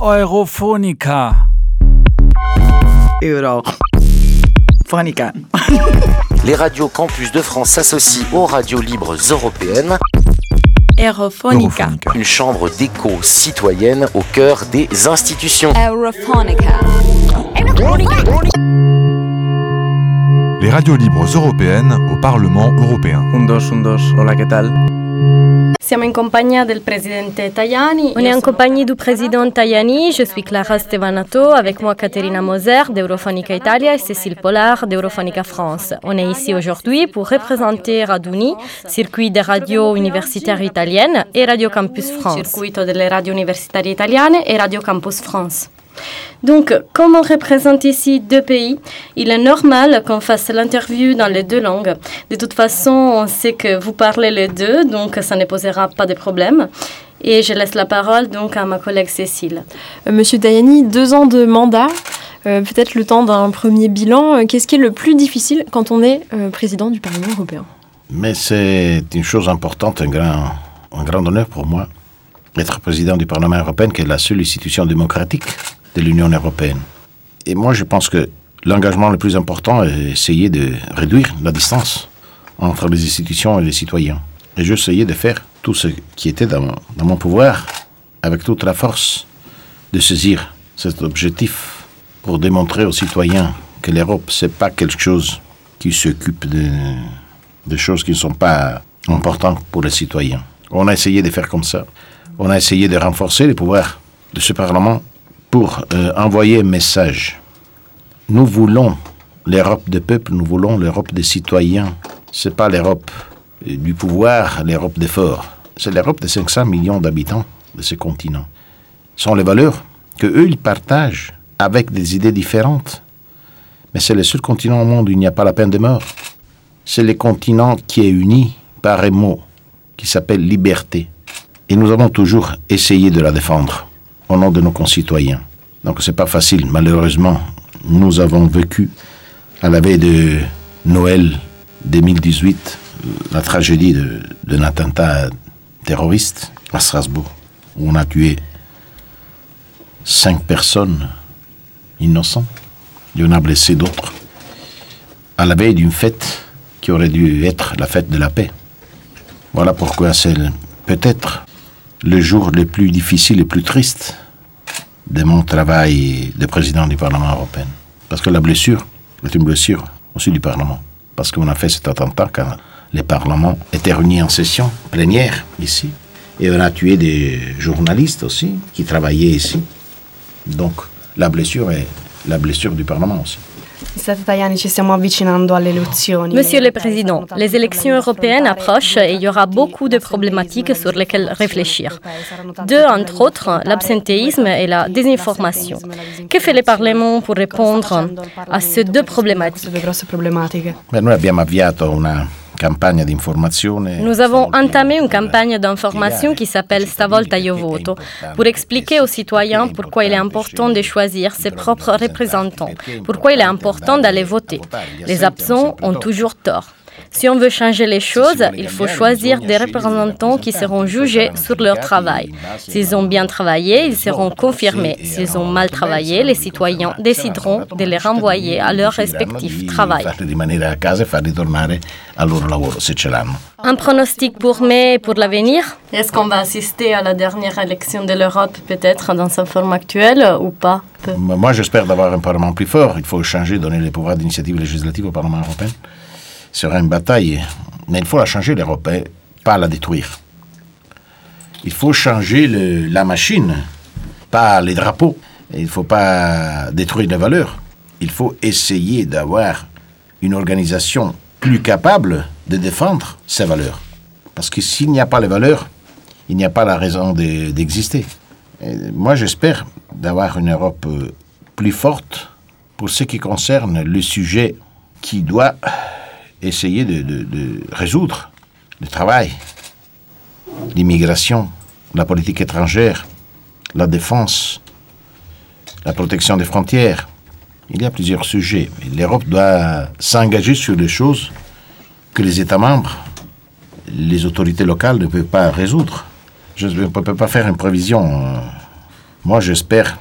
Eurofonica. Eurofonica. Les radios campus de France s'associent aux radios libres européennes. Eurofonica. Une chambre d'écho citoyenne au cœur des institutions. Eurofonica. Les radios libres européennes au Parlement européen. Un dos, un dos. Hola, ¿qué tal? Siamo in compagnia del presidente Tajani. On est en compagnie du président Tajani. Je suis Clara Stevanato, avec moi Caterina Moser d'Eurofonica Italia et Cécile Pollard d'Eurofonica France. On est ici aujourd'hui pour représenter Raduni, circuit des radios universitaires italiennes et Radio Campus France. Circuito delle radio universitarie italiane et Radio Campus France. Donc, comme on représente ici deux pays, il est normal qu'on fasse l'interview dans les deux langues. De toute façon, on sait que vous parlez les deux, donc ça ne posera pas de problème. Et je laisse la parole donc à ma collègue Cécile. Euh, Monsieur Tajani, deux ans de mandat, euh, peut-être le temps d'un premier bilan. Euh, Qu'est-ce qui est le plus difficile quand on est euh, président du Parlement européen? Mais c'est une chose importante, un grand, un grand honneur pour moi, d'être président du Parlement européen, qui est la seule institution démocratique de l'Union européenne. Et moi, je pense que l'engagement le plus important est essayer de réduire la distance entre les institutions et les citoyens. Et j'essayais de faire tout ce qui était dans, dans mon pouvoir, avec toute la force, de saisir cet objectif pour démontrer aux citoyens que l'Europe, c'est pas quelque chose qui s'occupe de, de choses qui ne sont pas importantes pour les citoyens. On a essayé de faire comme ça. On a essayé de renforcer les pouvoirs de ce Parlement pour euh, envoyer un message. Nous voulons l'Europe des peuples, nous voulons l'Europe des citoyens. C'est pas l'Europe euh, du pouvoir, l'Europe des forts. C'est l'Europe des 500 millions d'habitants de ce continent. Ce sont les valeurs que eux ils partagent avec des idées différentes. Mais c'est le seul continent au monde où il n'y a pas la peine de mort. C'est le continent qui est uni par un mot qui s'appelle liberté. Et nous avons toujours essayé de la défendre au nom de nos concitoyens. Donc c'est pas facile. Malheureusement, nous avons vécu à la veille de Noël 2018 la tragédie d'un attentat terroriste à Strasbourg, où on a tué cinq personnes innocentes et on a blessé d'autres. À la veille d'une fête qui aurait dû être la fête de la paix. Voilà pourquoi c'est peut-être le jour le plus difficile et le plus triste de mon travail de président du Parlement européen. Parce que la blessure est une blessure aussi du Parlement. Parce qu'on a fait cet attentat quand le Parlement était réuni en session plénière ici. Et on a tué des journalistes aussi qui travaillaient ici. Donc la blessure est la blessure du Parlement aussi. Monsieur le Président, les élections européennes approchent et il y aura beaucoup de problématiques sur lesquelles réfléchir. Deux, entre autres, l'absentéisme et la désinformation. Que fait le Parlement pour répondre à ces deux problématiques. Beh, noi abbiamo avviato una. Nous avons entamé une campagne d'information qui s'appelle Stavolta Io Voto pour expliquer aux citoyens pourquoi il est important de choisir ses propres représentants, pourquoi il est important d'aller voter. Les absents ont toujours tort. Si on veut changer les choses, il faut choisir des représentants qui seront jugés sur leur travail. S'ils ont bien travaillé, ils seront confirmés. S'ils ont mal travaillé, les citoyens décideront de les renvoyer à leur respectif travail. E. Un pronostic pour mai et pour l'avenir Est-ce qu'on va assister à la dernière élection de l'Europe peut-être dans sa forme actuelle ou pas Moi, j'espère d'avoir un Parlement plus fort. Il faut changer, donner les pouvoirs d'initiative législative au Parlement européen. Sera une bataille. Mais il faut la changer, l'Europe, et pas la détruire. Il faut changer le- la machine, pas les drapeaux. Il ne faut pas détruire les valeurs. Il faut essayer d'avoir une organisation plus capable de défendre ces valeurs. Parce que s'il n'y a pas les valeurs, il n'y a pas la raison de- d'exister. Moi, j'espère d'avoir une Europe euh, plus forte pour ce qui concerne le sujet qui doit essayer de, de- résoudre le travail, l'immigration, la politique étrangère, la défense, la protection des frontières. Il y a plusieurs sujets. Et L'Europe doit s'engager sur des choses que les États membres, les autorités locales ne peuvent pas résoudre. Je ne peux pas faire une prévision. Moi, j'espère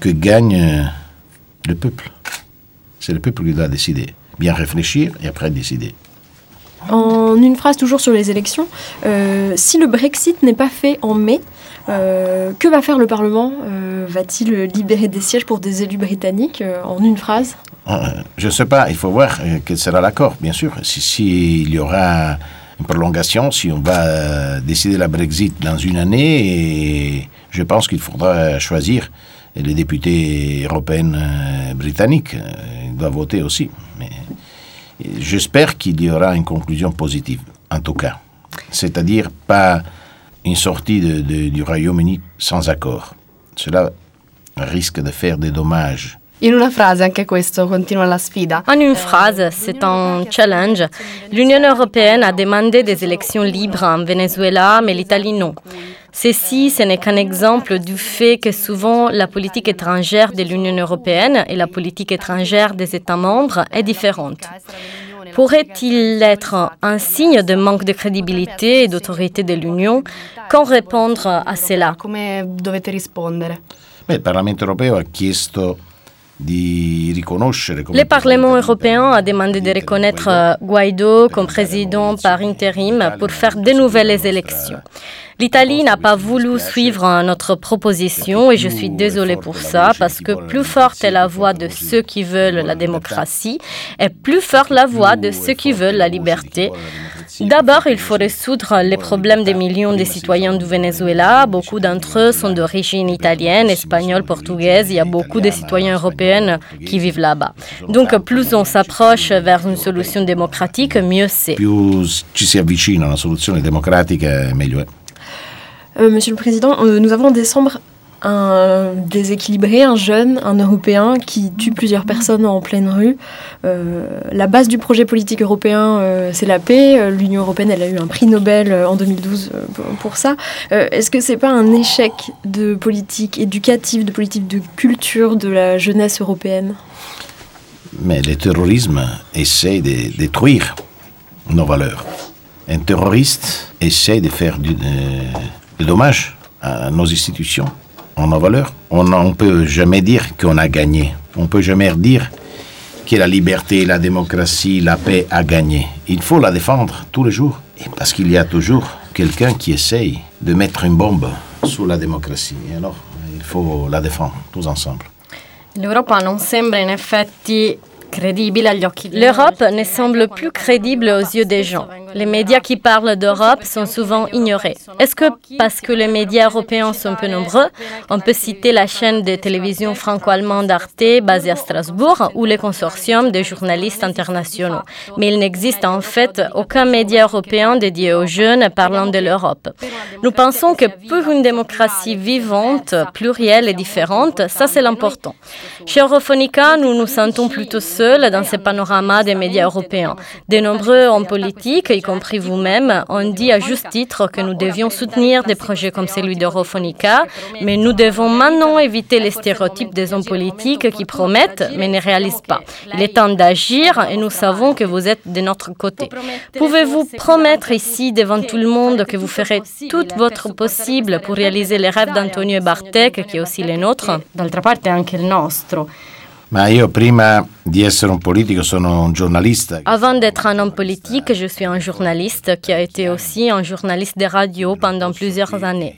que gagne euh, le peuple. C'est le peuple qui doit décider. Bien réfléchir et après décider. En une phrase toujours sur les élections, euh, si le Brexit n'est pas fait en mai, euh, que va faire le Parlement euh, Va-t-il libérer des sièges pour des élus britanniques En une phrase? Euh, Je ne sais pas, il faut voir quel sera l'accord, bien sûr. S'il si, y aura une prolongation, si on va décider la Brexit dans une année, et je pense qu'il faudra choisir les députés européens britanniques. Ils doivent voter aussi. Mais j'espère qu'il y aura une conclusion positive, en tout cas. C'est-à-dire pas une sortie de- de- du Royaume-Uni sans accord. Cela risque de faire des dommages In una frase, anche questo continua la sfida. En une phrase, c'est un challenge. L'Union européenne a demandé des élections libres en Venezuela, mais l'Italie non. Ceci, ce n'est qu'un exemple du fait que souvent la politique étrangère de l'Union européenne et la politique étrangère des États membres est différente. Pourrait-il être un signe de manque de crédibilité et d'autorité de l'Union? Qu'en répondre à cela? Beh, chiesto Le Parlement européen a demandé de reconnaître Guaido comme président par intérim pour faire de nouvelles élections. L'Italie n'a pas voulu suivre notre proposition et je suis désolée pour ça parce que plus forte est la voix de ceux qui veulent la démocratie et plus forte la voix de ceux qui veulent la liberté. D'abord, il faut résoudre les problèmes des millions de citoyens du Venezuela. Beaucoup d'entre eux sont d'origine italienne, espagnole, portugaise. Il y a beaucoup de citoyens européens qui vivent là-bas. Donc, plus on s'approche vers une solution démocratique, mieux c'est. ci si avvicina democratica, meglio è. Euh, Monsieur le Président, euh, nous avons en décembre un déséquilibré, un jeune, un Européen qui tue plusieurs personnes en pleine rue. Euh, la base du projet politique européen, euh, c'est la paix. Euh, L'Union européenne, elle a eu un prix Nobel euh, en 2012 euh, pour- ça. Euh, Est-ce que c'est pas un échec de politique éducative, de politique de culture de la jeunesse européenne? Mais le terrorisme essaie de détruire nos valeurs. Un terroriste essaie de faire du, euh, des dommages à nos institutions, à nos valeurs. On ne peut jamais dire qu'on a gagné. On ne peut jamais dire que la liberté, la démocratie, la paix a gagné. Il faut la défendre tous les jours. Et parce qu'il y a toujours quelqu'un qui essaye de mettre une bombe sur la démocratie. Et alors, il faut la défendre tous ensemble. L'Europa non sembra in effetti L'Europe ne semble plus crédible aux yeux des gens. Les médias qui parlent d'Europe sont souvent ignorés. Est-ce que parce que les médias européens sont peu nombreux, on peut citer la chaîne de télévision franco-allemande Arte basée à Strasbourg ou le consortium de journalistes internationaux? Mais il n'existe en fait aucun média européen dédié aux jeunes parlant de l'Europe. Nous pensons que pour une démocratie vivante, plurielle et différente, ça c'est l'important. Chez Europhonica, nous nous sentons plutôt seuls dans ce panorama des médias européens. De nombreux hommes politiques, y compris vous-même, ont dit à juste titre que nous devions soutenir des projets comme celui d'Europhonica, mais nous devons maintenant éviter les stéréotypes des hommes politiques qui promettent mais ne réalisent pas. Il est temps d'agir et nous savons que vous êtes de notre côté. Pouvez-vous promettre ici devant tout le monde que vous ferez tout votre possible pour réaliser les rêves d'Antonio Bartek, qui est aussi les nôtres D'altra parte è anche il nostro. Ma io prima di essere un politico sono un giornalista. Avant d'être un homme politique, je suis un journaliste qui a été aussi un journaliste de radio pendant plusieurs années.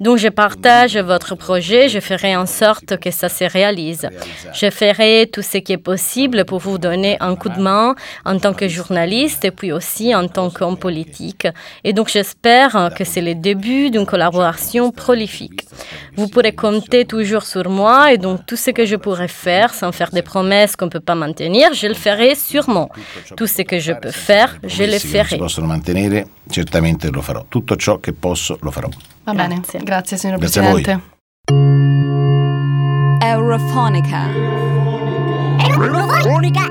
Donc je partage votre projet, je ferai en sorte que ça se réalise. Je ferai tout ce qui est possible pour vous donner un coup de main en tant que journaliste et puis aussi en tant qu'homme politique. Et donc j'espère que c'est le début d'une collaboration prolifique. Vous pourrez compter toujours sur moi et donc tout ce que je pourrai faire sans faire des promesses qu'on peut pas maintenir, je le ferai sûrement. Tout ce que je peux faire, je le ferai. possono mantenere, certamente lo farò. Tutto ciò che posso lo farò. Va bene, Grazie. grazie signor Grazie. Presidente. Eurofonica. Eurofonica.